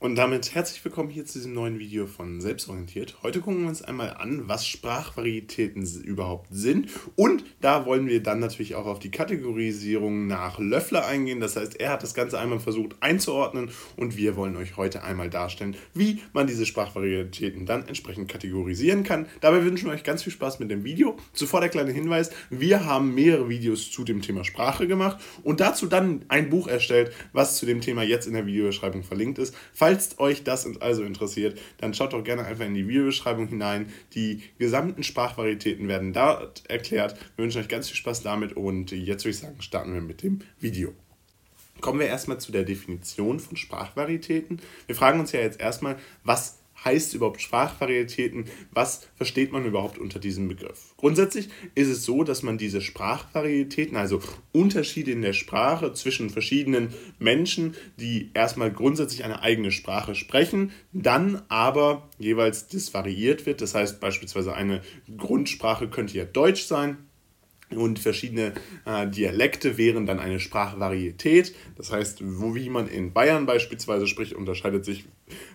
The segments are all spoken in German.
Und damit herzlich willkommen hier zu diesem neuen Video von Selbstorientiert. Heute gucken wir uns einmal an, was Sprachvarietäten überhaupt sind. Und da wollen wir dann natürlich auch auf die Kategorisierung nach Löffler eingehen. Das heißt, er hat das Ganze einmal versucht einzuordnen und wir wollen euch heute einmal darstellen, wie man diese Sprachvarietäten dann entsprechend kategorisieren kann. Dabei wünschen wir euch ganz viel Spaß mit dem Video. Zuvor der kleine Hinweis, wir haben mehrere Videos zu dem Thema Sprache gemacht und dazu dann ein Buch erstellt, was zu dem Thema jetzt in der Videobeschreibung verlinkt ist. Falls Falls euch das also interessiert, dann schaut doch gerne einfach in die Videobeschreibung hinein. Die gesamten Sprachvarietäten werden dort erklärt. Wir wünschen euch ganz viel Spaß damit und jetzt würde ich sagen, starten wir mit dem Video. Kommen wir erstmal zu der Definition von Sprachvarietäten. Wir fragen uns ja jetzt erstmal, was heißt überhaupt Sprachvarietäten? Was versteht man überhaupt unter diesem Begriff? Grundsätzlich ist es so, dass man diese Sprachvarietäten, also Unterschiede in der Sprache zwischen verschiedenen Menschen, die erstmal grundsätzlich eine eigene Sprache sprechen, dann aber jeweils das variiert wird. Das heißt beispielsweise eine Grundsprache könnte ja Deutsch sein, und verschiedene äh, Dialekte wären dann eine Sprachvarietät. Das heißt, wo, wie man in Bayern beispielsweise spricht, unterscheidet sich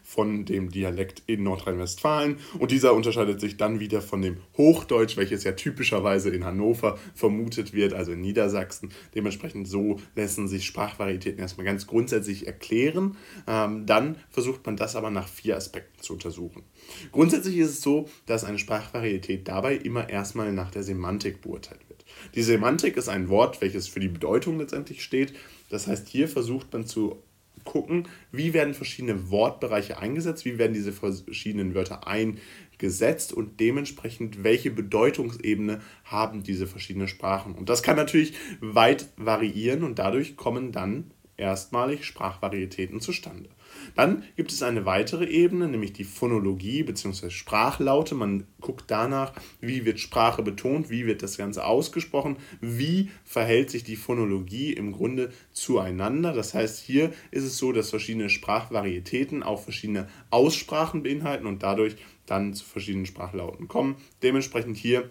von dem Dialekt in Nordrhein-Westfalen und dieser unterscheidet sich dann wieder von dem Hochdeutsch, welches ja typischerweise in Hannover vermutet wird, also in Niedersachsen. Dementsprechend so lassen sich Sprachvarietäten erstmal ganz grundsätzlich erklären. Ähm, dann versucht man das aber nach vier Aspekten zu untersuchen. Grundsätzlich ist es so, dass eine Sprachvarietät dabei immer erstmal nach der Semantik beurteilt. Die Semantik ist ein Wort, welches für die Bedeutung letztendlich steht. Das heißt, hier versucht man zu gucken, wie werden verschiedene Wortbereiche eingesetzt, wie werden diese verschiedenen Wörter eingesetzt und dementsprechend, welche Bedeutungsebene haben diese verschiedenen Sprachen. Und das kann natürlich weit variieren und dadurch kommen dann erstmalig Sprachvarietäten zustande. Dann gibt es eine weitere Ebene, nämlich die Phonologie bzw. Sprachlaute. Man guckt danach, wie wird Sprache betont, wie wird das Ganze ausgesprochen, wie verhält sich die Phonologie im Grunde zueinander. Das heißt, hier ist es so, dass verschiedene Sprachvarietäten auch verschiedene Aussprachen beinhalten und dadurch dann zu verschiedenen Sprachlauten kommen. Dementsprechend hier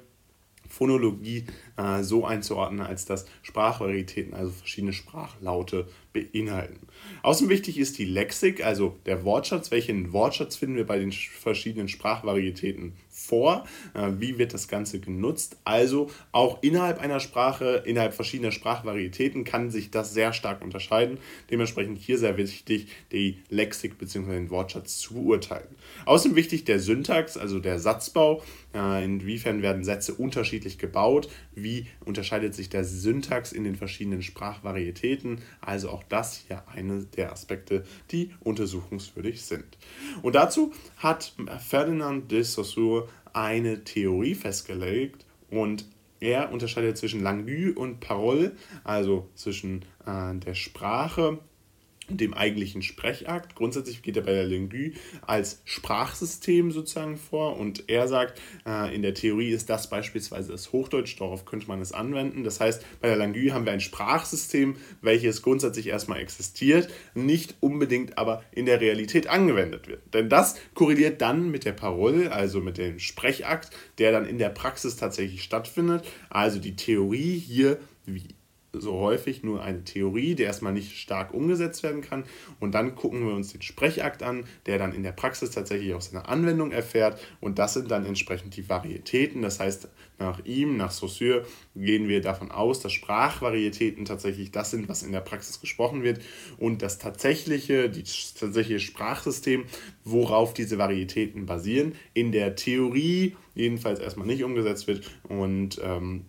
Phonologie äh, so einzuordnen, als dass Sprachvarietäten, also verschiedene Sprachlaute beinhalten. Außerdem wichtig ist die Lexik, also der Wortschatz. Welchen Wortschatz finden wir bei den verschiedenen Sprachvarietäten vor? Äh, wie wird das Ganze genutzt? Also auch innerhalb einer Sprache, innerhalb verschiedener Sprachvarietäten kann sich das sehr stark unterscheiden. Dementsprechend hier sehr wichtig, die Lexik bzw. den Wortschatz zu beurteilen. Außerdem wichtig der Syntax, also der Satzbau. Äh, inwiefern werden Sätze unterschiedlich gebaut? Unterscheidet sich der Syntax in den verschiedenen Sprachvarietäten? Also auch das hier eine der Aspekte, die untersuchungswürdig sind. Und dazu hat Ferdinand de Saussure eine Theorie festgelegt und er unterscheidet zwischen Langue und Parole, also zwischen äh, der Sprache dem eigentlichen Sprechakt. Grundsätzlich geht er bei der Lingue als Sprachsystem sozusagen vor und er sagt, äh, in der Theorie ist das beispielsweise das Hochdeutsch, darauf könnte man es anwenden. Das heißt, bei der Lingue haben wir ein Sprachsystem, welches grundsätzlich erstmal existiert, nicht unbedingt aber in der Realität angewendet wird. Denn das korreliert dann mit der Parole, also mit dem Sprechakt, der dann in der Praxis tatsächlich stattfindet. Also die Theorie hier, wie so häufig nur eine Theorie, die erstmal nicht stark umgesetzt werden kann. Und dann gucken wir uns den Sprechakt an, der dann in der Praxis tatsächlich auch seine Anwendung erfährt. Und das sind dann entsprechend die Varietäten. Das heißt, nach ihm, nach Saussure, gehen wir davon aus, dass Sprachvarietäten tatsächlich das sind, was in der Praxis gesprochen wird. Und das tatsächliche, das tatsächliche Sprachsystem, worauf diese Varietäten basieren, in der Theorie jedenfalls erstmal nicht umgesetzt wird. Und ähm,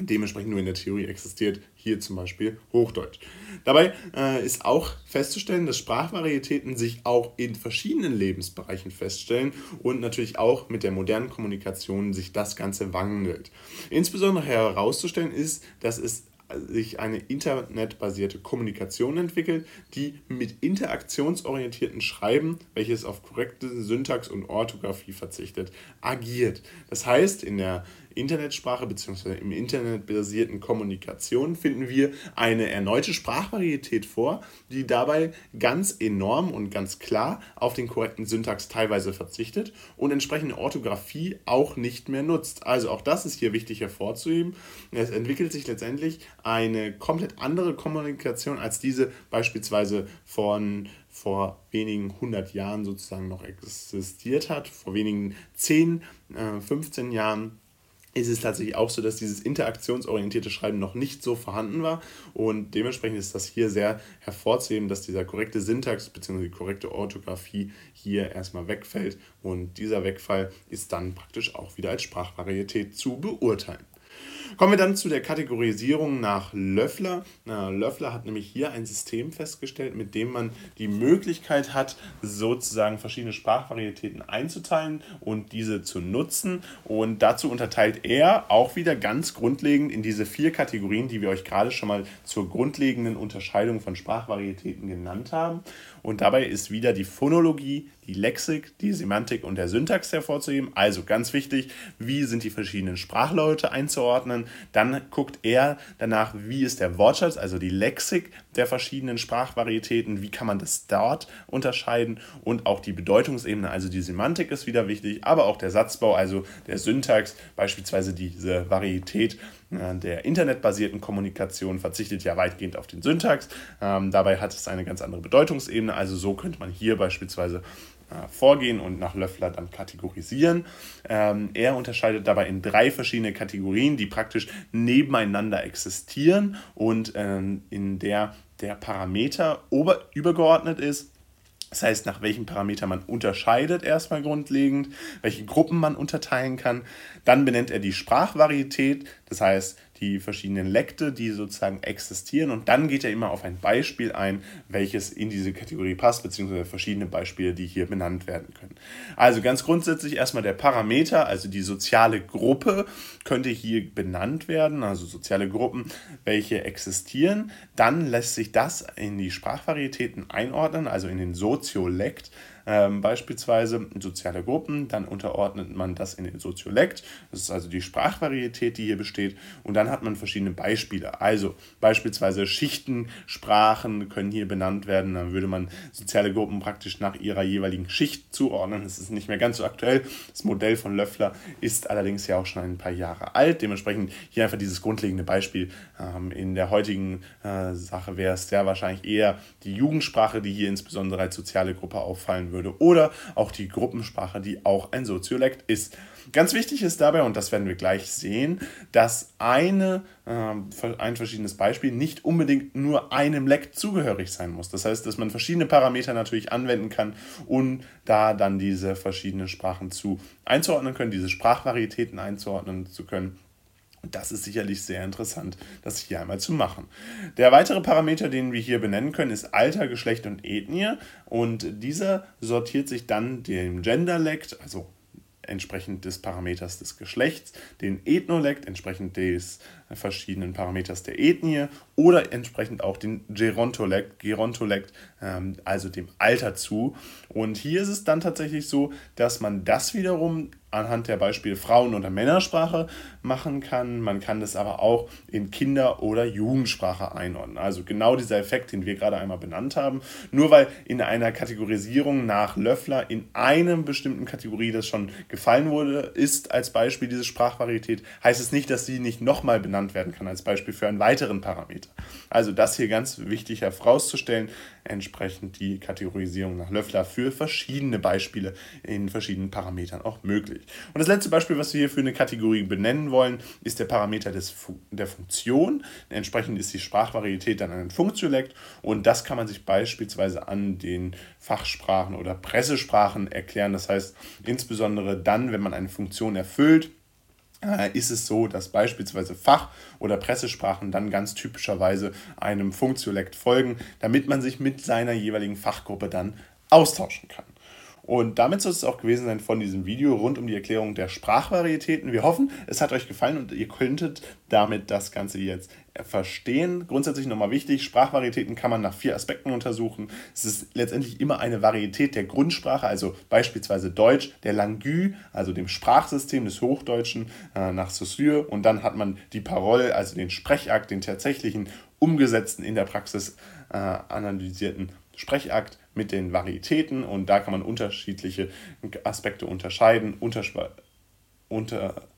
dementsprechend nur in der Theorie existiert, hier zum Beispiel Hochdeutsch. Dabei äh, ist auch festzustellen, dass Sprachvarietäten sich auch in verschiedenen Lebensbereichen feststellen und natürlich auch mit der modernen Kommunikation sich das Ganze wandelt. Insbesondere herauszustellen ist, dass es sich eine internetbasierte Kommunikation entwickelt, die mit interaktionsorientierten Schreiben, welches auf korrekte Syntax und Orthographie verzichtet, agiert. Das heißt, in der Internetsprache bzw. im internetbasierten Kommunikation finden wir eine erneute Sprachvarietät vor, die dabei ganz enorm und ganz klar auf den korrekten Syntax teilweise verzichtet und entsprechende Orthographie auch nicht mehr nutzt. Also auch das ist hier wichtig hervorzuheben. Es entwickelt sich letztendlich eine komplett andere Kommunikation als diese beispielsweise von vor wenigen hundert Jahren sozusagen noch existiert hat, vor wenigen 10, 15 äh, Jahren ist es tatsächlich auch so, dass dieses interaktionsorientierte Schreiben noch nicht so vorhanden war und dementsprechend ist das hier sehr hervorzuheben, dass dieser korrekte Syntax bzw. die korrekte Orthographie hier erstmal wegfällt und dieser Wegfall ist dann praktisch auch wieder als Sprachvarietät zu beurteilen. Kommen wir dann zu der Kategorisierung nach Löffler. Na, Löffler hat nämlich hier ein System festgestellt, mit dem man die Möglichkeit hat, sozusagen verschiedene Sprachvarietäten einzuteilen und diese zu nutzen. Und dazu unterteilt er auch wieder ganz grundlegend in diese vier Kategorien, die wir euch gerade schon mal zur grundlegenden Unterscheidung von Sprachvarietäten genannt haben. Und dabei ist wieder die Phonologie, die Lexik, die Semantik und der Syntax hervorzuheben. Also ganz wichtig, wie sind die verschiedenen Sprachlaute einzuordnen. Dann guckt er danach, wie ist der Wortschatz, also die Lexik der verschiedenen Sprachvarietäten, wie kann man das dort unterscheiden und auch die Bedeutungsebene, also die Semantik ist wieder wichtig, aber auch der Satzbau, also der Syntax, beispielsweise diese Varietät äh, der internetbasierten Kommunikation verzichtet ja weitgehend auf den Syntax. Ähm, dabei hat es eine ganz andere Bedeutungsebene. Also so könnte man hier beispielsweise vorgehen und nach Löffler dann kategorisieren. Ähm, er unterscheidet dabei in drei verschiedene Kategorien, die praktisch nebeneinander existieren und ähm, in der der Parameter ober übergeordnet ist. Das heißt, nach welchen Parametern man unterscheidet erstmal grundlegend, welche Gruppen man unterteilen kann. Dann benennt er die Sprachvarietät, das heißt, die verschiedenen Lekte, die sozusagen existieren. Und dann geht er immer auf ein Beispiel ein, welches in diese Kategorie passt, beziehungsweise verschiedene Beispiele, die hier benannt werden können. Also ganz grundsätzlich erstmal der Parameter, also die soziale Gruppe könnte hier benannt werden, also soziale Gruppen, welche existieren. Dann lässt sich das in die Sprachvarietäten einordnen, also in den Soziolekt. Ähm, beispielsweise soziale Gruppen, dann unterordnet man das in den Soziolekt, das ist also die Sprachvarietät, die hier besteht, und dann hat man verschiedene Beispiele. Also beispielsweise Schichten, Sprachen können hier benannt werden, dann würde man soziale Gruppen praktisch nach ihrer jeweiligen Schicht zuordnen. Das ist nicht mehr ganz so aktuell. Das Modell von Löffler ist allerdings ja auch schon ein paar Jahre alt. Dementsprechend hier einfach dieses grundlegende Beispiel. Ähm, in der heutigen äh, Sache wäre es sehr wahrscheinlich eher die Jugendsprache, die hier insbesondere als soziale Gruppe auffallen würde würde. Oder auch die Gruppensprache, die auch ein Soziolekt ist. Ganz wichtig ist dabei, und das werden wir gleich sehen, dass eine, äh, ein verschiedenes Beispiel nicht unbedingt nur einem Lekt zugehörig sein muss. Das heißt, dass man verschiedene Parameter natürlich anwenden kann, um da dann diese verschiedenen Sprachen zu einzuordnen können, diese Sprachvarietäten einzuordnen zu können. Das ist sicherlich sehr interessant, das hier einmal zu machen. Der weitere Parameter, den wir hier benennen können, ist Alter, Geschlecht und Ethnie. Und dieser sortiert sich dann dem Genderlect, also entsprechend des Parameters des Geschlechts, den Ethnolekt entsprechend des verschiedenen Parameters der Ethnie oder entsprechend auch den Gerontolekt, Gerontolekt ähm, also dem Alter zu. Und hier ist es dann tatsächlich so, dass man das wiederum anhand der Beispiele Frauen- oder Männersprache machen kann. Man kann das aber auch in Kinder- oder Jugendsprache einordnen. Also genau dieser Effekt, den wir gerade einmal benannt haben. Nur weil in einer Kategorisierung nach Löffler in einem bestimmten Kategorie das schon gefallen wurde, ist als Beispiel diese Sprachvarietät, heißt es nicht, dass sie nicht nochmal benannt werden kann als Beispiel für einen weiteren Parameter. Also das hier ganz wichtig herauszustellen, entsprechend die Kategorisierung nach Löffler für verschiedene Beispiele in verschiedenen Parametern auch möglich. Und das letzte Beispiel, was wir hier für eine Kategorie benennen wollen, ist der Parameter des, der Funktion. Entsprechend ist die Sprachvarietät dann ein Funktiolekt und das kann man sich beispielsweise an den Fachsprachen oder Pressesprachen erklären. Das heißt, insbesondere dann, wenn man eine Funktion erfüllt, ist es so, dass beispielsweise Fach- oder Pressesprachen dann ganz typischerweise einem Funktiolekt folgen, damit man sich mit seiner jeweiligen Fachgruppe dann austauschen kann. Und damit soll es auch gewesen sein von diesem Video rund um die Erklärung der Sprachvarietäten. Wir hoffen, es hat euch gefallen und ihr könntet damit das Ganze jetzt verstehen. Grundsätzlich nochmal wichtig, Sprachvarietäten kann man nach vier Aspekten untersuchen. Es ist letztendlich immer eine Varietät der Grundsprache, also beispielsweise Deutsch, der Langue, also dem Sprachsystem des Hochdeutschen äh, nach Saussure. Und dann hat man die Parole, also den Sprechakt, den tatsächlichen umgesetzten, in der Praxis äh, analysierten Sprechakt mit den Varietäten und da kann man unterschiedliche Aspekte unterscheiden. Unter,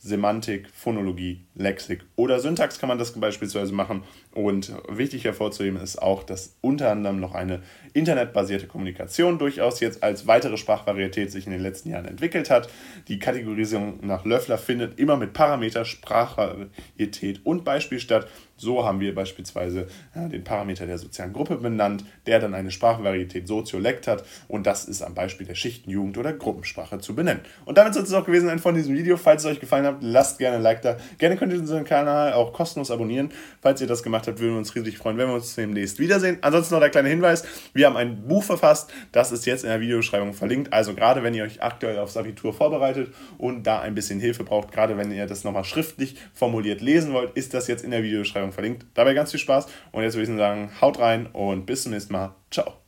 Semantik, Phonologie, Lexik oder Syntax kann man das beispielsweise machen. Und wichtig hervorzuheben ist auch, dass unter anderem noch eine internetbasierte Kommunikation durchaus jetzt als weitere Sprachvarietät sich in den letzten Jahren entwickelt hat. Die Kategorisierung nach Löffler findet immer mit Parameter, Sprachvarietät und Beispiel statt. So haben wir beispielsweise ja, den Parameter der sozialen Gruppe benannt, der dann eine Sprachvarietät Soziolekt hat und das ist am Beispiel der Schichten, Jugend oder Gruppensprache zu benennen. Und damit soll es auch gewesen sein von diesem Video. Falls es euch gefallen hat, lasst gerne ein Like da. Gerne könnt ihr unseren Kanal auch kostenlos abonnieren. Falls ihr das gemacht habt, würden wir uns riesig freuen, wenn wir uns demnächst wiedersehen. Ansonsten noch der kleine Hinweis, wir haben ein Buch verfasst, das ist jetzt in der Videobeschreibung verlinkt. Also gerade wenn ihr euch aktuell aufs Abitur vorbereitet und da ein bisschen Hilfe braucht, gerade wenn ihr das nochmal schriftlich formuliert lesen wollt, ist das jetzt in der Videobeschreibung verlinkt. Dabei ganz viel Spaß und jetzt würde ich sagen, haut rein und bis zum nächsten Mal. Ciao.